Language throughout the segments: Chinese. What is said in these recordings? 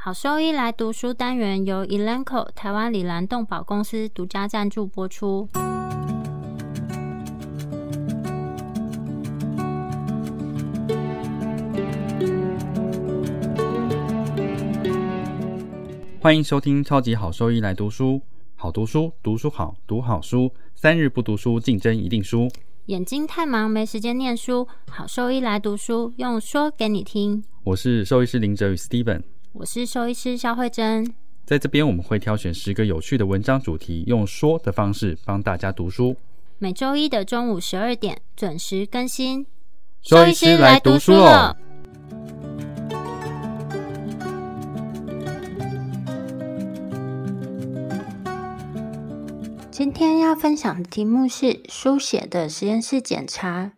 好兽医来读书单元由 Elanco 台湾里兰动保公司独家赞助播出。欢迎收听超级好兽医来读书，好读书，读书好，读好书，三日不读书，竞争一定输。眼睛太忙没时间念书，好兽医来读书，用说给你听。我是兽医师林哲宇 Steven，我是兽医师肖慧珍。在这边我们会挑选十个有趣的文章主题，用说的方式帮大家读书。每周一的中午十二点准时更新。兽医师来读书喽！今天要分享的题目是书写的实验室检查。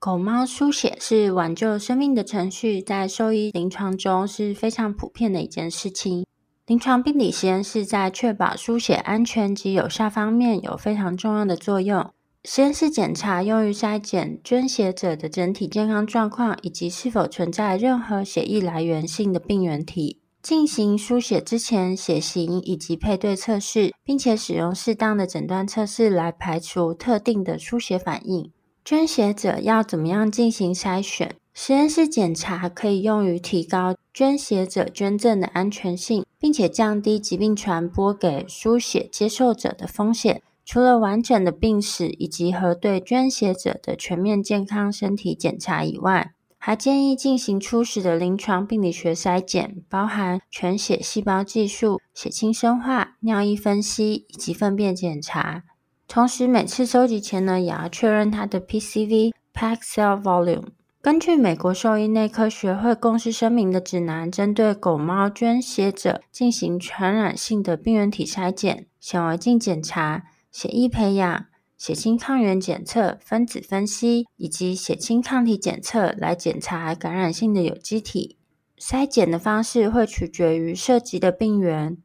狗猫输血是挽救生命的程序，在兽医临床中是非常普遍的一件事情。临床病理实验室在确保书写安全及有效方面有非常重要的作用。实验室检查用于筛检捐血者的整体健康状况，以及是否存在任何血液来源性的病原体。进行书写之前，血型以及配对测试，并且使用适当的诊断测试来排除特定的书写反应。捐血者要怎么样进行筛选？实验室检查可以用于提高捐血者捐赠的安全性，并且降低疾病传播给输血接受者的风险。除了完整的病史以及核对捐血者的全面健康身体检查以外，还建议进行初始的临床病理学筛检，包含全血细胞计数、血清生化、尿液分析以及粪便检查。同时，每次收集前呢，也要确认它的 PCV（Pack Cell Volume）。根据美国兽医内科学会公司声明的指南，针对狗猫捐血者进行传染性的病原体筛检、显微镜检查、血液培养。血清抗原检测、分子分析以及血清抗体检测来检查感染性的有机体。筛检的方式会取决于涉及的病原。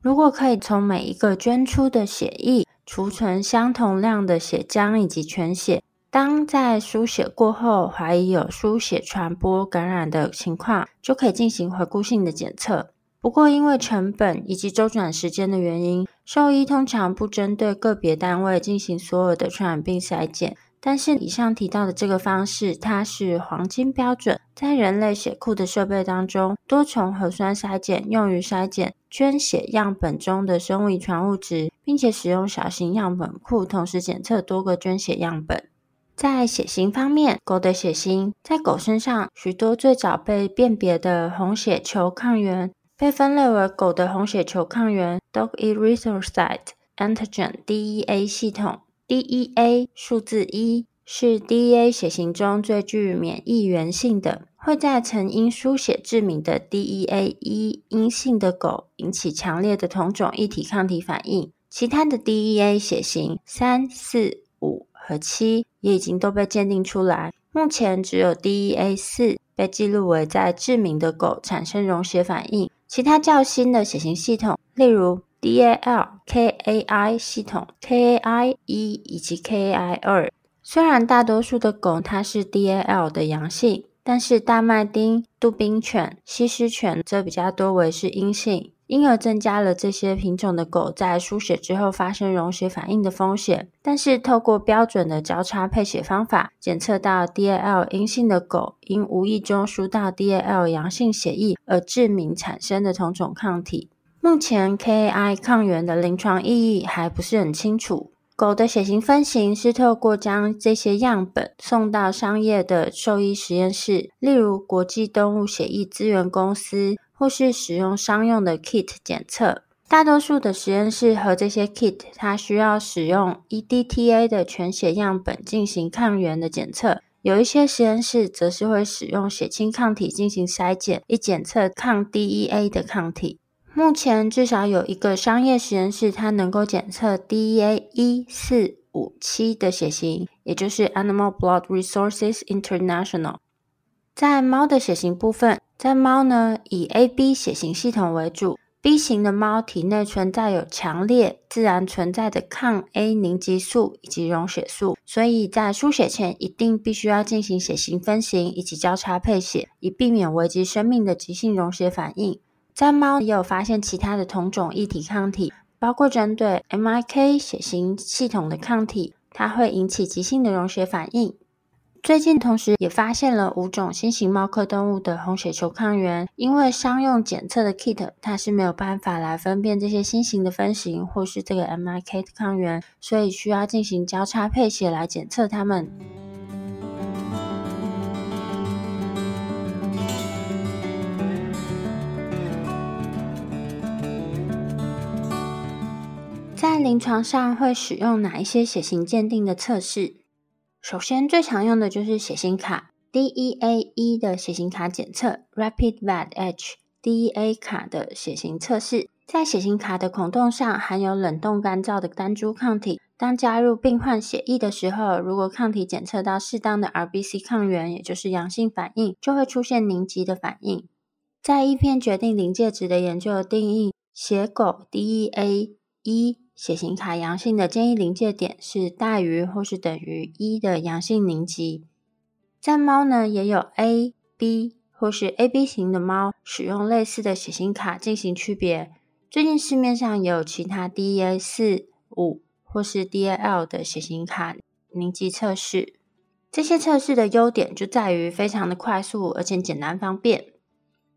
如果可以从每一个捐出的血液储存相同量的血浆以及全血，当在输血过后怀疑有输血传播感染的情况，就可以进行回顾性的检测。不过，因为成本以及周转时间的原因，兽医通常不针对个别单位进行所有的传染病筛检。但是，以上提到的这个方式，它是黄金标准，在人类血库的设备当中，多重核酸筛检用于筛检捐血样本中的生物遗传物质，并且使用小型样本库同时检测多个捐血样本。在血型方面，狗的血型在狗身上，许多最早被辨别的红血球抗原。被分类为狗的红血球抗原 （Dog Erythrocyte Antigen，DEA） 系统。DEA 数字一是 DEA 血型中最具免疫原性的，会在曾因输血致敏的 DEA 一阴性的狗引起强烈的同种异体抗体反应。其他的 DEA 血型三、四、五和七也已经都被鉴定出来。目前只有 DEA 四被记录为在致敏的狗产生溶血反应。其他较新的血型系统，例如 DAL、KAI 系统、KAI 一以及 KAI 二，虽然大多数的狗它是 DAL 的阳性，但是大麦丁、杜宾犬、西施犬则比较多为是阴性。因而增加了这些品种的狗在输血之后发生溶血反应的风险。但是，透过标准的交叉配血方法检测到 DAL 阴性的狗，因无意中输到 DAL 阳性血液而致敏产生的同种抗体。目前，KAI 抗原的临床意义还不是很清楚。狗的血型分型是透过将这些样本送到商业的兽医实验室，例如国际动物血液资源公司。或是使用商用的 kit 检测，大多数的实验室和这些 kit，它需要使用 EDTA 的全血样本进行抗原的检测。有一些实验室则是会使用血清抗体进行筛检，以检测抗 DEA 的抗体。目前至少有一个商业实验室，它能够检测 DEA 一四五七的血型，也就是 Animal Blood Resources International。在猫的血型部分。在猫呢，以 AB 血型系统为主。B 型的猫体内存在有强烈自然存在的抗 A 凝集素以及溶血素，所以在输血前一定必须要进行血型分型以及交叉配血，以避免危及生命的急性溶血反应。在猫也有发现其他的同种异体抗体，包括针对 MIK 血型系统的抗体，它会引起急性的溶血反应。最近，同时也发现了五种新型猫科动物的红血球抗原，因为商用检测的 kit 它是没有办法来分辨这些新型的分型或是这个 MIK 的抗原，所以需要进行交叉配血来检测它们。在临床上会使用哪一些血型鉴定的测试？首先，最常用的就是血型卡 DEA 的血型卡检测，Rapid VAD H DEA 卡的血型测试，在血型卡的孔洞上含有冷冻干燥的单株抗体。当加入病患血液的时候，如果抗体检测到适当的 RBC 抗原，也就是阳性反应，就会出现凝集的反应。在一篇决定临界值的研究定义，血狗 DEA 一。血型卡阳性的建议临界点是大于或是等于一的阳性凝集。在猫呢，也有 A、B 或是 AB 型的猫使用类似的血型卡进行区别。最近市面上也有其他 D、A、四、五或是 DAL 的血型卡凝集测试。这些测试的优点就在于非常的快速，而且简单方便。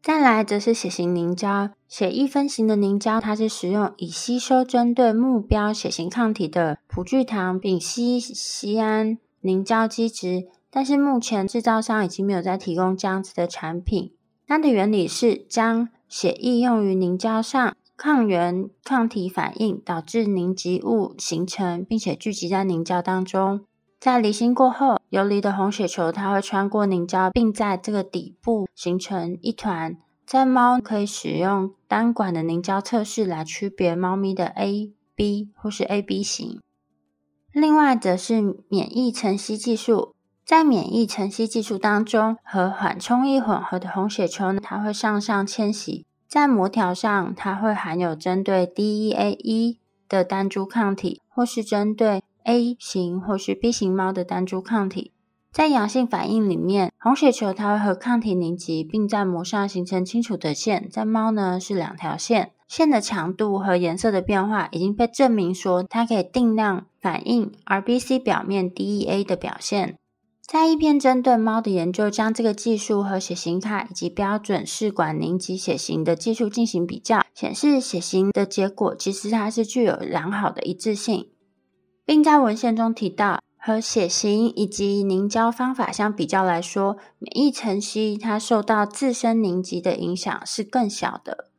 再来则是血型凝胶，血液分型的凝胶，它是使用以吸收针对目标血型抗体的葡聚糖丙烯酰胺凝胶基质，但是目前制造商已经没有再提供这样子的产品。它的原理是将血液用于凝胶上，抗原抗体反应导致凝集物形成，并且聚集在凝胶当中。在离心过后，游离的红血球它会穿过凝胶，并在这个底部形成一团。在猫可以使用单管的凝胶测试来区别猫咪的 A、B 或是 AB 型。另外，则是免疫层析技术。在免疫层析技术当中，和缓冲液混合的红血球呢，它会向上迁徙，在膜条上，它会含有针对 DEA 的单株抗体，或是针对。A 型或是 B 型猫的单株抗体，在阳性反应里面，红血球它会和抗体凝集，并在膜上形成清楚的线。在猫呢是两条线，线的强度和颜色的变化已经被证明说它可以定量反映 RBC 表面 DEA 的表现。在一篇针对猫的研究，将这个技术和血型卡以及标准试管凝集血型的技术进行比较，显示血型的结果其实它是具有良好的一致性。并在文献中提到，和血型以及凝胶方法相比较来说，免疫层析它受到自身凝集的影响是更小的。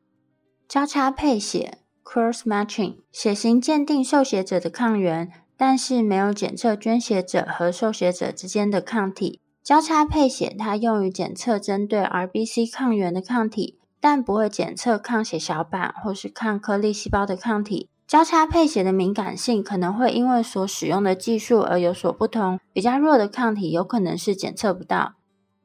交叉配血 （cross matching） 血型鉴定受血者的抗原，但是没有检测捐血者和受血者之间的抗体。交叉配血它用于检测针对 RBC 抗原的抗体，但不会检测抗血小板或是抗颗粒细胞的抗体。交叉配血的敏感性可能会因为所使用的技术而有所不同，比较弱的抗体有可能是检测不到，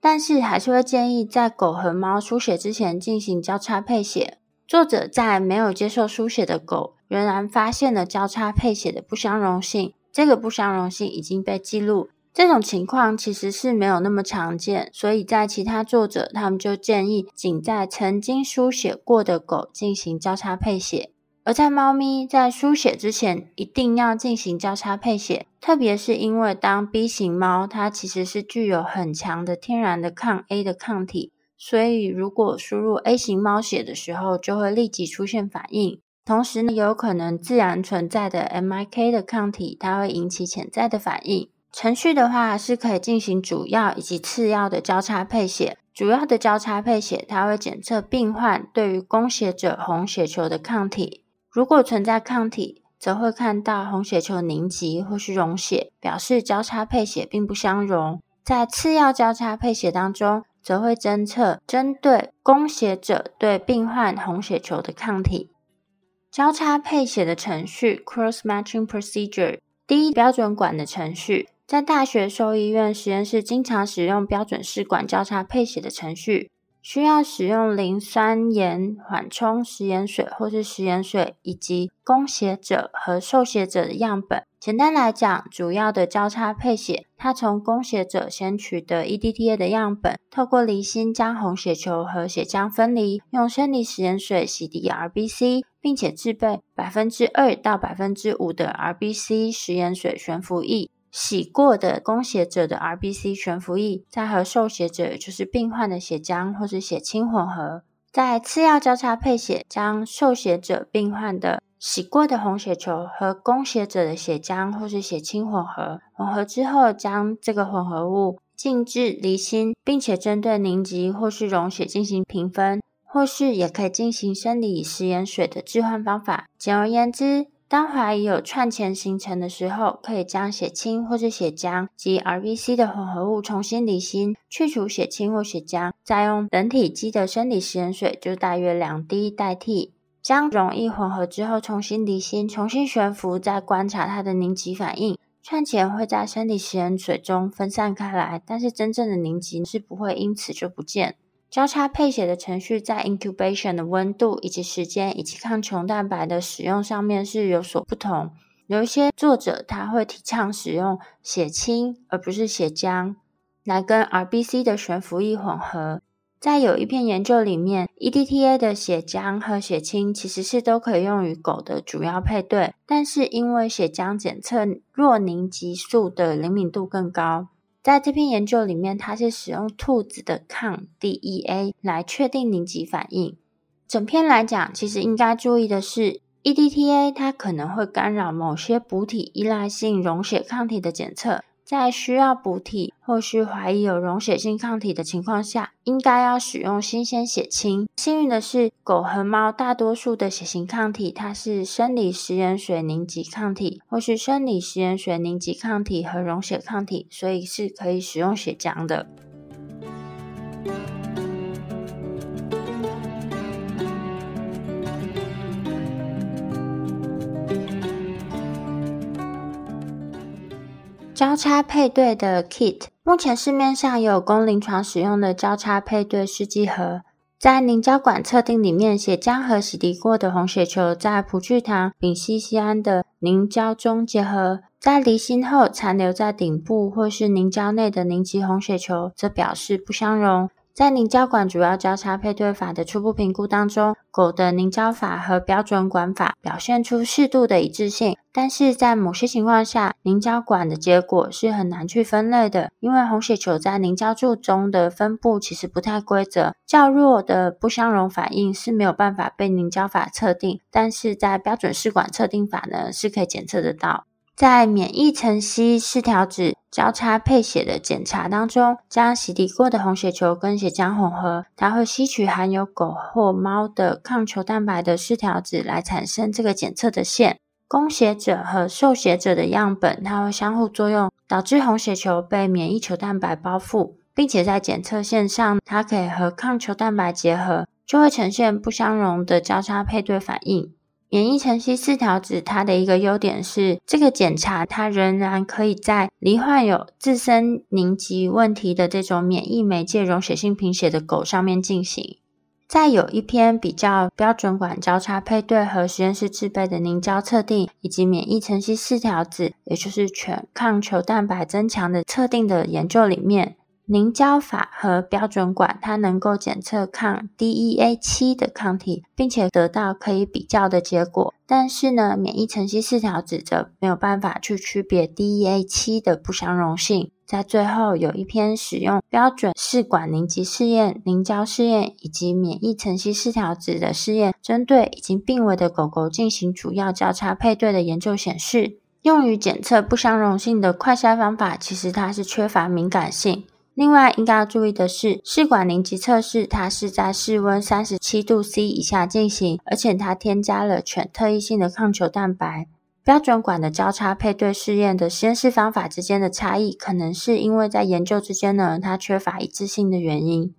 但是还是会建议在狗和猫输血之前进行交叉配血。作者在没有接受输血的狗仍然发现了交叉配血的不相容性，这个不相容性已经被记录。这种情况其实是没有那么常见，所以在其他作者他们就建议仅在曾经输血过的狗进行交叉配血。而在猫咪在输血之前，一定要进行交叉配血，特别是因为当 B 型猫，它其实是具有很强的天然的抗 A 的抗体，所以如果输入 A 型猫血的时候，就会立即出现反应。同时呢，有可能自然存在的 MIK 的抗体，它会引起潜在的反应。程序的话是可以进行主要以及次要的交叉配血。主要的交叉配血，它会检测病患对于供血者红血球的抗体。如果存在抗体，则会看到红血球凝集或是溶血，表示交叉配血并不相容。在次要交叉配血当中，则会侦测针对供血者对病患红血球的抗体。交叉配血的程序 （cross matching procedure） 第一标准管的程序，在大学兽医院实验室经常使用标准试管交叉配血的程序。需要使用磷酸盐缓冲食盐水或是食盐水，以及供血者和受血者的样本。简单来讲，主要的交叉配血，它从供血者先取得 EDTA 的样本，透过离心将红血球和血浆分离，用生理食盐水洗涤 RBC，并且制备百分之二到百分之五的 RBC 食盐水悬浮液。洗过的供血者的 RBC 悬浮液，再和受血者，就是病患的血浆或是血清混合，在次要交叉配血，将受血者病患的洗过的红血球和供血者的血浆或是血清混合，混合之后，将这个混合物静置离心，并且针对凝集或是溶血进行评分，或是也可以进行生理食盐水的置换方法。简而言之。当怀疑有串前形成的时候，可以将血清或是血浆及 RBC 的混合物重新离心，去除血清或血浆，再用人体积的生理食盐水，就大约两滴代替，将溶液混合之后重新离心，重新悬浮，再观察它的凝集反应。串前会在生理食盐水中分散开来，但是真正的凝集是不会因此就不见。交叉配血的程序在 incubation 的温度以及时间以及抗球蛋白的使用上面是有所不同。有一些作者他会提倡使用血清而不是血浆来跟 RBC 的悬浮液混合。在有一篇研究里面，EDTA 的血浆和血清其实是都可以用于狗的主要配对，但是因为血浆检测弱凝集素的灵敏度更高。在这篇研究里面，它是使用兔子的抗 DEA 来确定凝集反应。整篇来讲，其实应该注意的是，EDTA 它可能会干扰某些补体依赖性溶血抗体的检测。在需要补体或是怀疑有溶血性抗体的情况下，应该要使用新鲜血清。幸运的是，狗和猫大多数的血型抗体，它是生理食盐水凝集抗体，或是生理食盐水凝集抗体和溶血抗体，所以是可以使用血浆的。交叉配对的 kit，目前市面上有供临床使用的交叉配对试剂盒，在凝胶管测定里面，血浆和洗涤过的红血球在葡聚糖丙烯酰胺的凝胶中结合，在离心后残留在顶部或是凝胶内的凝集红血球，则表示不相容。在凝胶管主要交叉配对法的初步评估当中，狗的凝胶法和标准管法表现出适度的一致性，但是在某些情况下，凝胶管的结果是很难去分类的，因为红血球在凝胶柱中的分布其实不太规则，较弱的不相容反应是没有办法被凝胶法测定，但是在标准试管测定法呢是可以检测得到。在免疫层析四条指交叉配血的检查当中，将洗涤过的红血球跟血浆混合，它会吸取含有狗或猫的抗球蛋白的四条指来产生这个检测的线。供血者和受血者的样本，它会相互作用，导致红血球被免疫球蛋白包覆，并且在检测线上，它可以和抗球蛋白结合，就会呈现不相容的交叉配对反应。免疫层析四条指，它的一个优点是，这个检查它仍然可以在罹患有自身凝集问题的这种免疫媒介溶血性贫血的狗上面进行。在有一篇比较标准管交叉配对和实验室制备的凝胶测定，以及免疫层析四条指，也就是全抗球蛋白增强的测定的研究里面。凝胶法和标准管，它能够检测抗 DEA 七的抗体，并且得到可以比较的结果。但是呢，免疫层析四条指则没有办法去区别 DEA 七的不相容性。在最后有一篇使用标准试管凝集试验、凝胶试验以及免疫层析四条指的试验，针对已经病危的狗狗进行主要交叉配对的研究显示，用于检测不相容性的快筛方法，其实它是缺乏敏感性。另外，应该要注意的是，试管凝集测试它是在室温三十七度 C 以下进行，而且它添加了全特异性的抗球蛋白。标准管的交叉配对试验的实验室方法之间的差异，可能是因为在研究之间呢，它缺乏一致性的原因。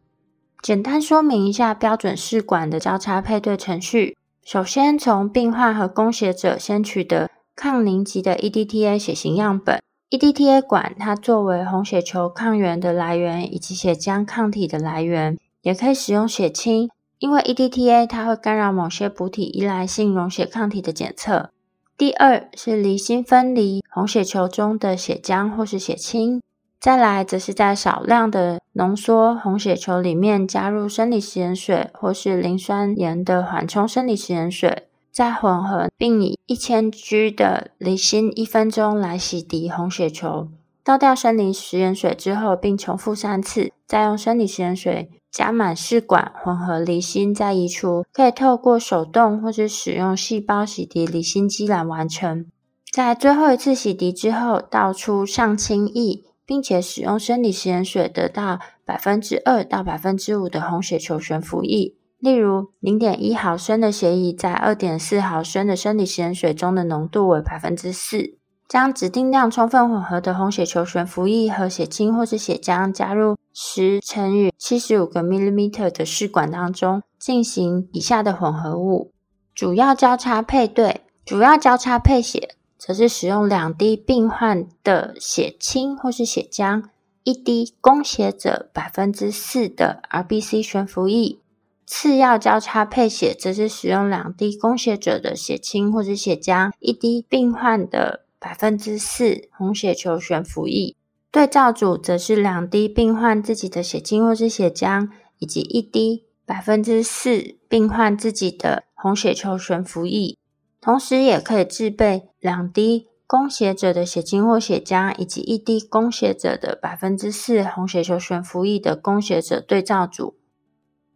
简单说明一下标准试管的交叉配对程序：首先，从病患和供血者先取得抗凝集的 EDTA 血型样本。EDTA 管它作为红血球抗原的来源以及血浆抗体的来源也可以使用血清，因为 EDTA 它会干扰某些补体依赖性溶血抗体的检测。第二是离心分离红血球中的血浆或是血清，再来则是在少量的浓缩红血球里面加入生理食盐水或是磷酸盐的缓冲生理食盐水，再混合并以一千 G 的离心一分钟来洗涤红血球。倒掉生理食盐水之后，并重复三次，再用生理食盐水加满试管，混合离心，再移除。可以透过手动或者使用细胞洗涤离心机来完成。在最后一次洗涤之后，倒出上清液，并且使用生理食盐水得到百分之二到百分之五的红血球悬浮液。例如，零点一毫升的血液在二点四毫升的生理盐水中的浓度为百分之四。将指定量充分混合的红血球悬浮液和血清或是血浆加入十乘以七十五个 millimeter 的试管当中，进行以下的混合物：主要交叉配对，主要交叉配血，则是使用两滴病患的血清或是血浆，一滴供血者百分之四的 RBC 悬浮液；次要交叉配血，则是使用两滴供血者的血清或者血浆，一滴病患的。百分之四红血球悬浮液，对照组则是两滴病患自己的血清或是血浆，以及一滴百分之四病患自己的红血球悬浮液。同时，也可以制备两滴供血者的血清或血浆，以及一滴供血者的百分之四红血球悬浮液的供血者对照组，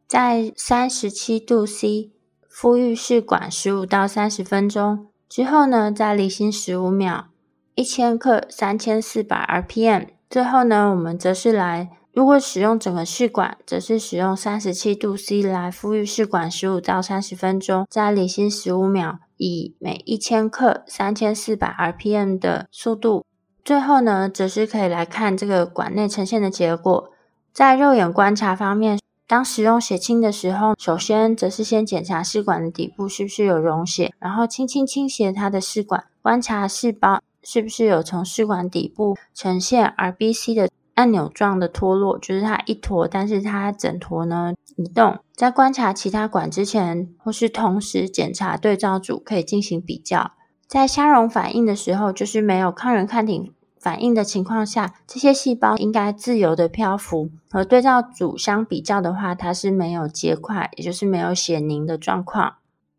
在三十七度 C 敷育试管十五到三十分钟。之后呢，再离心十五秒，一千克三千四百 RPM。最后呢，我们则是来，如果使用整个试管，则是使用三十七度 C 来敷育试管十五到三十分钟，再离心十五秒，以每一千克三千四百 RPM 的速度。最后呢，则是可以来看这个管内呈现的结果，在肉眼观察方面。当使用血清的时候，首先则是先检查试管的底部是不是有溶血，然后轻轻倾斜它的试管，观察细胞是不是有从试管底部呈现 RBC 的按钮状的脱落，就是它一坨，但是它整坨呢移动。在观察其他管之前，或是同时检查对照组，可以进行比较。在相容反应的时候，就是没有抗原抗体。反应的情况下，这些细胞应该自由的漂浮。和对照组相比较的话，它是没有结块，也就是没有血凝的状况。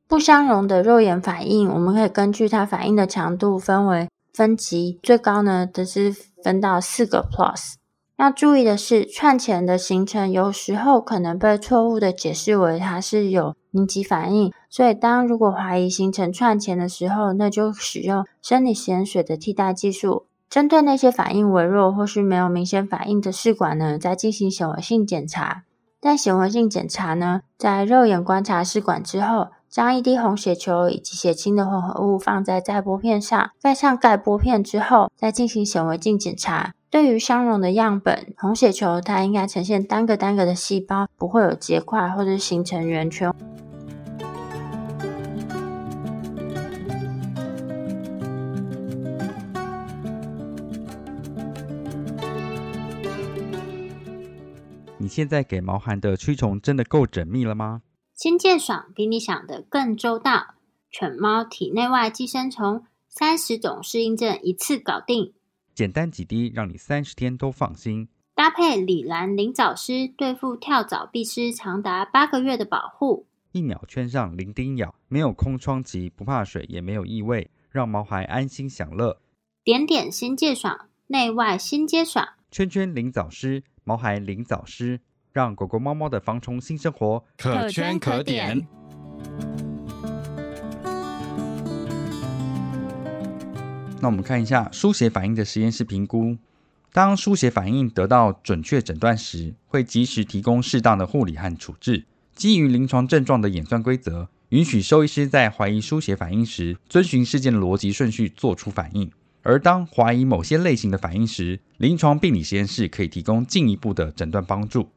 不相容的肉眼反应，我们可以根据它反应的强度分为分级，最高呢则是分到四个 plus。要注意的是，串前的形成有时候可能被错误的解释为它是有凝集反应，所以当如果怀疑形成串前的时候，那就使用生理盐水的替代技术。针对那些反应微弱或是没有明显反应的试管呢，再进行显微性检查。但显微性检查呢，在肉眼观察试管之后，将一滴红血球以及血清的混合物放在载玻片上，盖上盖玻片之后，再进行显微镜检查。对于相容的样本，红血球它应该呈现单个单个的细胞，不会有结块或者形成圆圈。现在给毛孩的驱虫真的够缜密了吗？新界爽比你想的更周到，犬猫体内外寄生虫三十种适应症一次搞定，简单几滴让你三十天都放心。搭配李兰灵藻湿，对付跳蚤必虱长达八个月的保护。一秒圈上零叮咬，没有空窗期，不怕水，也没有异味，让毛孩安心享乐。点点新界爽，内外新接爽。圈圈灵藻湿。毛孩灵藻师，让狗狗、猫猫的防虫新生活可圈可点。那我们看一下书写反应的实验室评估。当书写反应得到准确诊断时，会及时提供适当的护理和处置。基于临床症状的演算规则，允许兽医师在怀疑书写反应时，遵循事件的逻辑顺序做出反应。而当怀疑某些类型的反应时，临床病理实验室可以提供进一步的诊断帮助。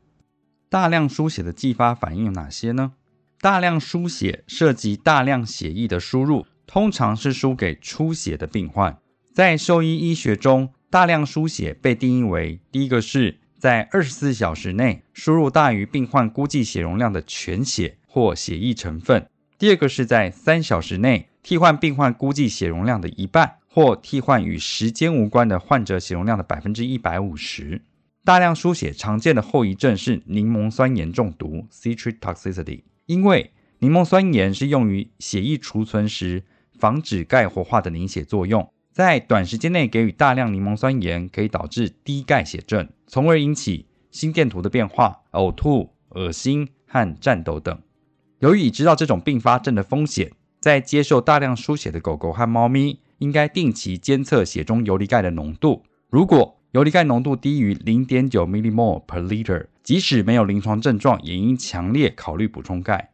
大量输血的继发反应有哪些呢？大量输血涉及大量血液的输入，通常是输给出血的病患。在兽医医学中，大量输血被定义为：第一个是在二十四小时内输入大于病患估计血容量的全血或血液成分。第二个是在三小时内替换病患估计血容量的一半，或替换与时间无关的患者血容量的百分之一百五十。大量输血常见的后遗症是柠檬酸盐中毒 （citric toxicity），因为柠檬酸盐是用于血液储存时防止钙活化的凝血作用。在短时间内给予大量柠檬酸盐，可以导致低钙血症，从而引起心电图的变化、呕吐、恶心和颤抖等。由于已知道这种并发症的风险，在接受大量输血的狗狗和猫咪，应该定期监测血中游离钙的浓度。如果游离钙浓度低于零点九 millimol per liter，即使没有临床症状，也应强烈考虑补充钙。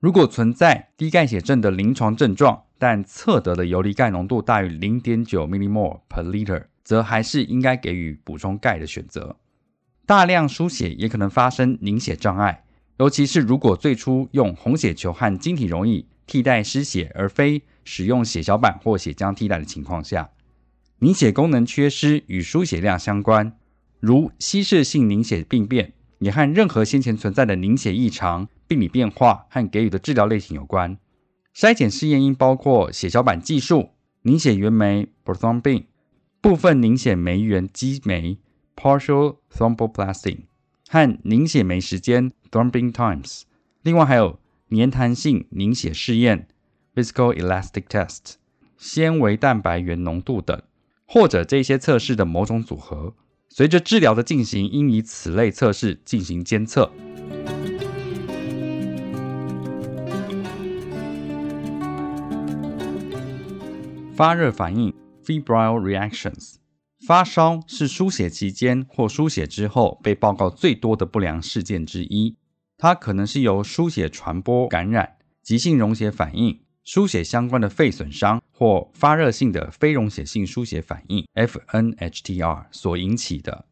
如果存在低钙血症的临床症状，但测得的游离钙浓度大于零点九 millimol per liter，则还是应该给予补充钙的选择。大量输血也可能发生凝血障碍，尤其是如果最初用红血球和晶体溶液替代失血，而非使用血小板或血浆替代的情况下。凝血功能缺失与输血量相关，如稀释性凝血病变，也和任何先前存在的凝血异常、病理变化和给予的治疗类型有关。筛检试验应包括血小板计数、凝血原酶 （prothrombin）、部分凝血酶原基酶 （partial thromboplastin） 和凝血酶时间 （thrombin times）。另外还有粘弹性凝血试验 （viscoelastic test）、纤维蛋白原浓度等。或者这些测试的某种组合，随着治疗的进行，应以此类测试进行监测。发热反应 （febrile reactions） 发烧是输血期间或输血之后被报告最多的不良事件之一，它可能是由输血传播感染、急性溶血反应。输血相关的肺损伤或发热性的非溶血性输血反应 （FNHTR） 所引起的。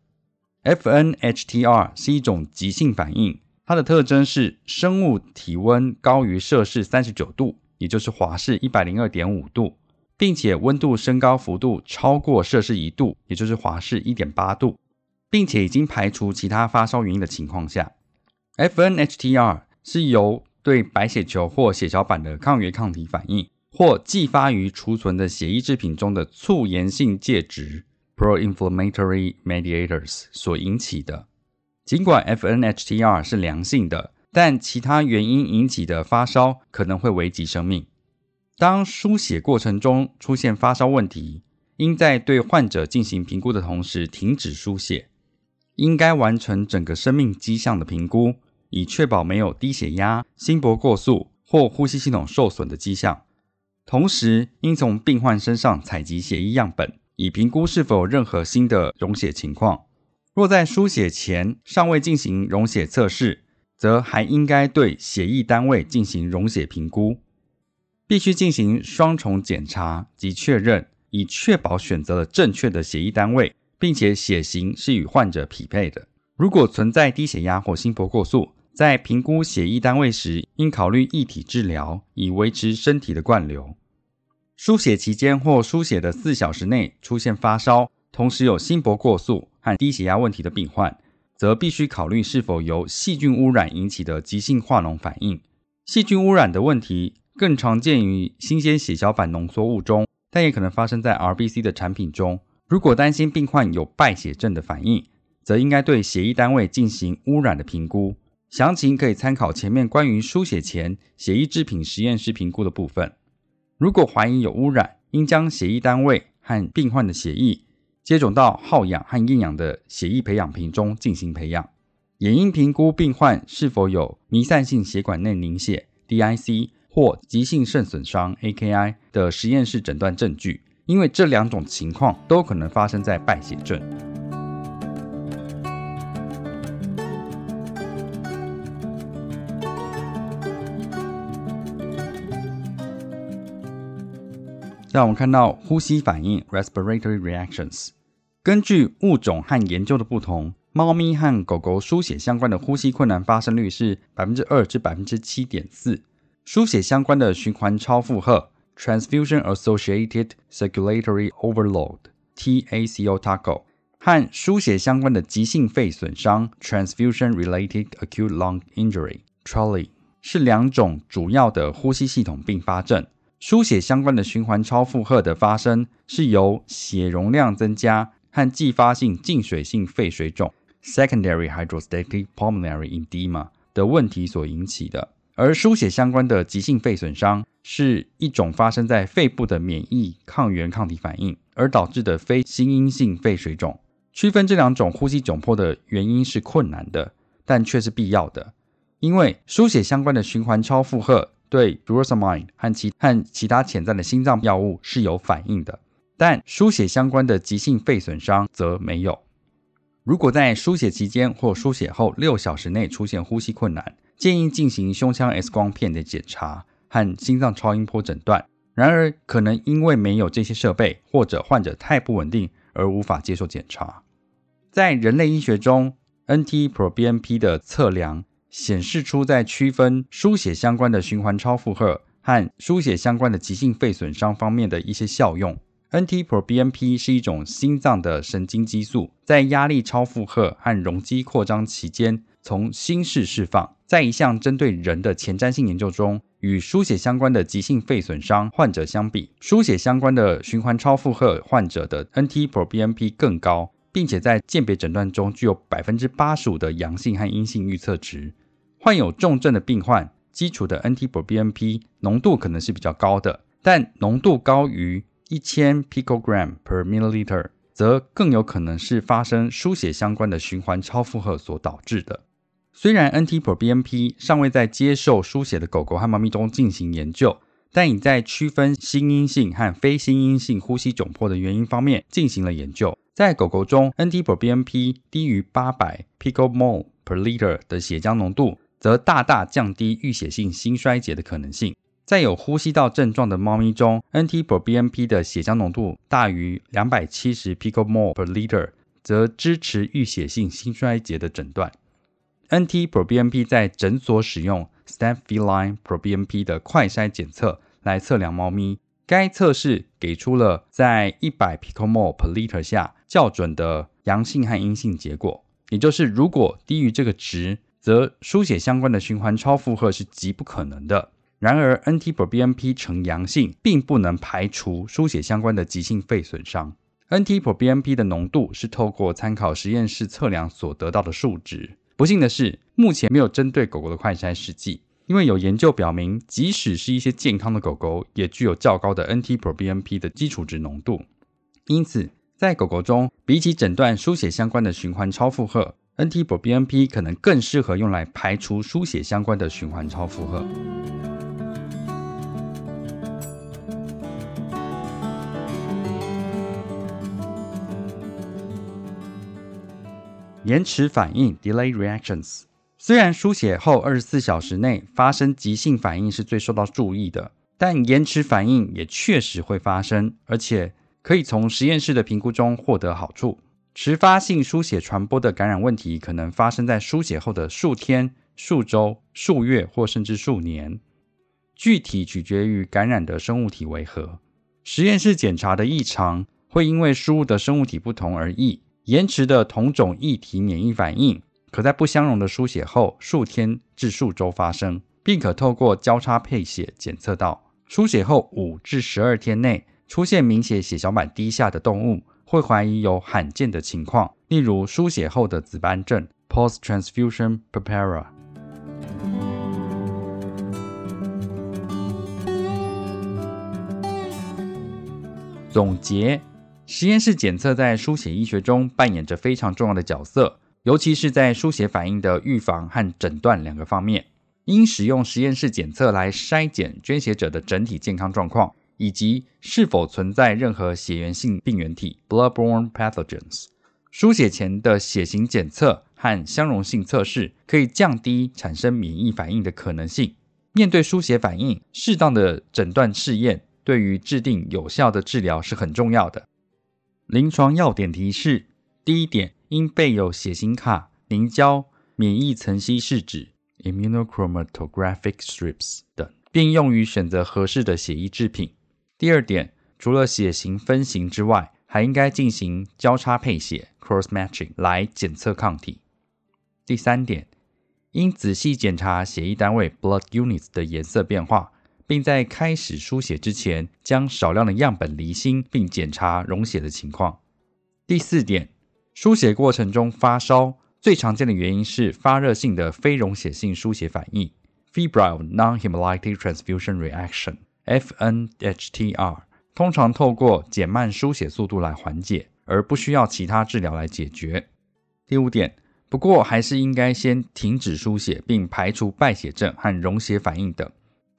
FNHTR 是一种急性反应，它的特征是生物体温高于摄氏三十九度，也就是华氏一百零二点五度，并且温度升高幅度超过摄氏一度，也就是华氏一点八度，并且已经排除其他发烧原因的情况下，FNHTR 是由对白血球或血小板的抗原抗体反应，或继发于储存的血液制品中的促炎性介质 （pro-inflammatory mediators） 所引起的。尽管 FNHTR 是良性的，但其他原因引起的发烧可能会危及生命。当输血过程中出现发烧问题，应在对患者进行评估的同时停止输血，应该完成整个生命迹象的评估。以确保没有低血压、心搏过速或呼吸系统受损的迹象。同时，应从病患身上采集血液样本，以评估是否有任何新的溶血情况。若在输血前尚未进行溶血测试，则还应该对血液单位进行溶血评估。必须进行双重检查及确认，以确保选择了正确的血液单位，并且血型是与患者匹配的。如果存在低血压或心搏过速，在评估血液单位时，应考虑液体治疗，以维持身体的灌流。输血期间或输血的四小时内出现发烧，同时有心搏过速和低血压问题的病患，则必须考虑是否由细菌污染引起的急性化脓反应。细菌污染的问题更常见于新鲜血小板浓缩物中，但也可能发生在 RBC 的产品中。如果担心病患有败血症的反应，则应该对血液单位进行污染的评估。详情可以参考前面关于输血前血液制品实验室评估的部分。如果怀疑有污染，应将血液单位和病患的血液接种到耗氧和厌氧的血液培养瓶中进行培养。也应评估病患是否有弥散性血管内凝血 （DIC） 或急性肾损伤 （AKI） 的实验室诊断证据，因为这两种情况都可能发生在败血症。让我们看到呼吸反应 （respiratory reactions）。根据物种和研究的不同，猫咪和狗狗输血相关的呼吸困难发生率是百分之二至百分之七点四。输血相关的循环超负荷 （transfusion-associated circulatory overload，TACO） 和输血相关的急性肺损伤 （transfusion-related acute lung injury，TRALI） 是两种主要的呼吸系统并发症。输血相关的循环超负荷的发生，是由血容量增加和继发性进水性肺水肿 （secondary hydrostatic pulmonary edema） 的问题所引起的。而输血相关的急性肺损伤，是一种发生在肺部的免疫抗原抗体反应而导致的非心因性肺水肿。区分这两种呼吸窘迫的原因是困难的，但却是必要的，因为输血相关的循环超负荷。对 b u r s a m i n e 和其和其他潜在的心脏药物是有反应的，但输血相关的急性肺损伤则没有。如果在输血期间或输血后六小时内出现呼吸困难，建议进行胸腔 X 光片的检查和心脏超音波诊断。然而，可能因为没有这些设备，或者患者太不稳定而无法接受检查。在人类医学中，NT-proBNP 的测量。显示出在区分输血相关的循环超负荷和输血相关的急性肺损伤方面的一些效用。NT-proBNP 是一种心脏的神经激素，在压力超负荷和容积扩张期间从心室释放。在一项针对人的前瞻性研究中，与输血相关的急性肺损伤患者相比，输血相关的循环超负荷患者的 NT-proBNP 更高，并且在鉴别诊断中具有百分之八十五的阳性和阴性预测值。患有重症的病患，基础的 NT-proBNP 浓度可能是比较高的，但浓度高于一千 picogram per milliliter，则更有可能是发生输血相关的循环超负荷所导致的。虽然 NT-proBNP 尚未在接受输血的狗狗和猫咪中进行研究，但已在区分心因性和非心因性呼吸窘迫的原因方面进行了研究。在狗狗中，NT-proBNP 低于八百 picomol per liter 的血浆浓度。则大大降低淤血性心衰竭的可能性。在有呼吸道症状的猫咪中，NT-proBNP 的血浆浓度大于两百七十 picomol per liter，则支持淤血性心衰竭的诊断。NT-proBNP 在诊所使用 Stanf Feline proBNP 的快筛检测来测量猫咪。该测试给出了在一百 picomol per liter 下较准的阳性和阴性结果，也就是如果低于这个值。则输血相关的循环超负荷是极不可能的。然而，NT-proBNP 呈阳性，并不能排除输血相关的急性肺损伤。NT-proBNP 的浓度是透过参考实验室测量所得到的数值。不幸的是，目前没有针对狗狗的快筛试剂，因为有研究表明，即使是一些健康的狗狗，也具有较高的 NT-proBNP 的基础值浓度。因此，在狗狗中，比起诊断输血相关的循环超负荷，NT-proBNP 可能更适合用来排除输血相关的循环超负荷。延迟反应 （Delay Reactions） 虽然输血后二十四小时内发生急性反应是最受到注意的，但延迟反应也确实会发生，而且可以从实验室的评估中获得好处。迟发性输血传播的感染问题可能发生在输血后的数天、数周、数月或甚至数年，具体取决于感染的生物体为何。实验室检查的异常会因为输入的生物体不同而异。延迟的同种异体免疫反应可在不相容的输血后数天至数周发生，并可透过交叉配血检测到。输血后五至十二天内出现明显血小板低下的动物。会怀疑有罕见的情况，例如输血后的紫斑症 （post-transfusion purpura）。总结：实验室检测在输血医学中扮演着非常重要的角色，尤其是在输血反应的预防和诊断两个方面。应使用实验室检测来筛检捐血者的整体健康状况。以及是否存在任何血源性病原体 （bloodborne pathogens）。输血前的血型检测和相容性测试可以降低产生免疫反应的可能性。面对输血反应，适当的诊断试验对于制定有效的治疗是很重要的。临床要点提示：第一点，应备有血型卡、凝胶、免疫层析试纸 （immunochromatographic strips） 等，并用于选择合适的血液制品。第二点，除了血型分型之外，还应该进行交叉配血 （cross matching） 来检测抗体。第三点，应仔细检查血液单位 （blood units） 的颜色变化，并在开始输血之前将少量的样本离心，并检查溶血的情况。第四点，输血过程中发烧最常见的原因是发热性的非溶血性输血反应 （febrile non-hemolytic transfusion reaction） FNHTR 通常透过减慢输血速度来缓解，而不需要其他治疗来解决。第五点。不过，还是应该先停止输血，并排除败血症和溶血反应等。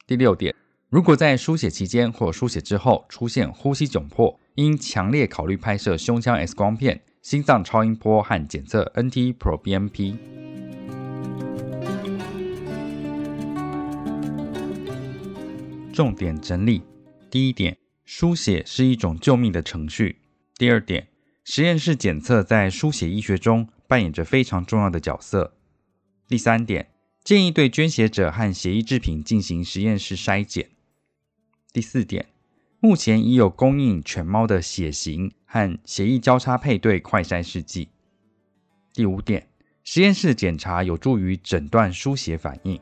第六点，如果在输血期间或输血之后出现呼吸窘迫，应强烈考虑拍摄胸腔 X 光片、心脏超音波和检测 NT-proBNP。重点整理：第一点，输血是一种救命的程序；第二点，实验室检测在输血医学中。扮演着非常重要的角色。第三点，建议对捐血者和血液制品进行实验室筛检。第四点，目前已有供应犬猫的血型和血液交叉配对快筛试剂。第五点，实验室检查有助于诊断输血反应。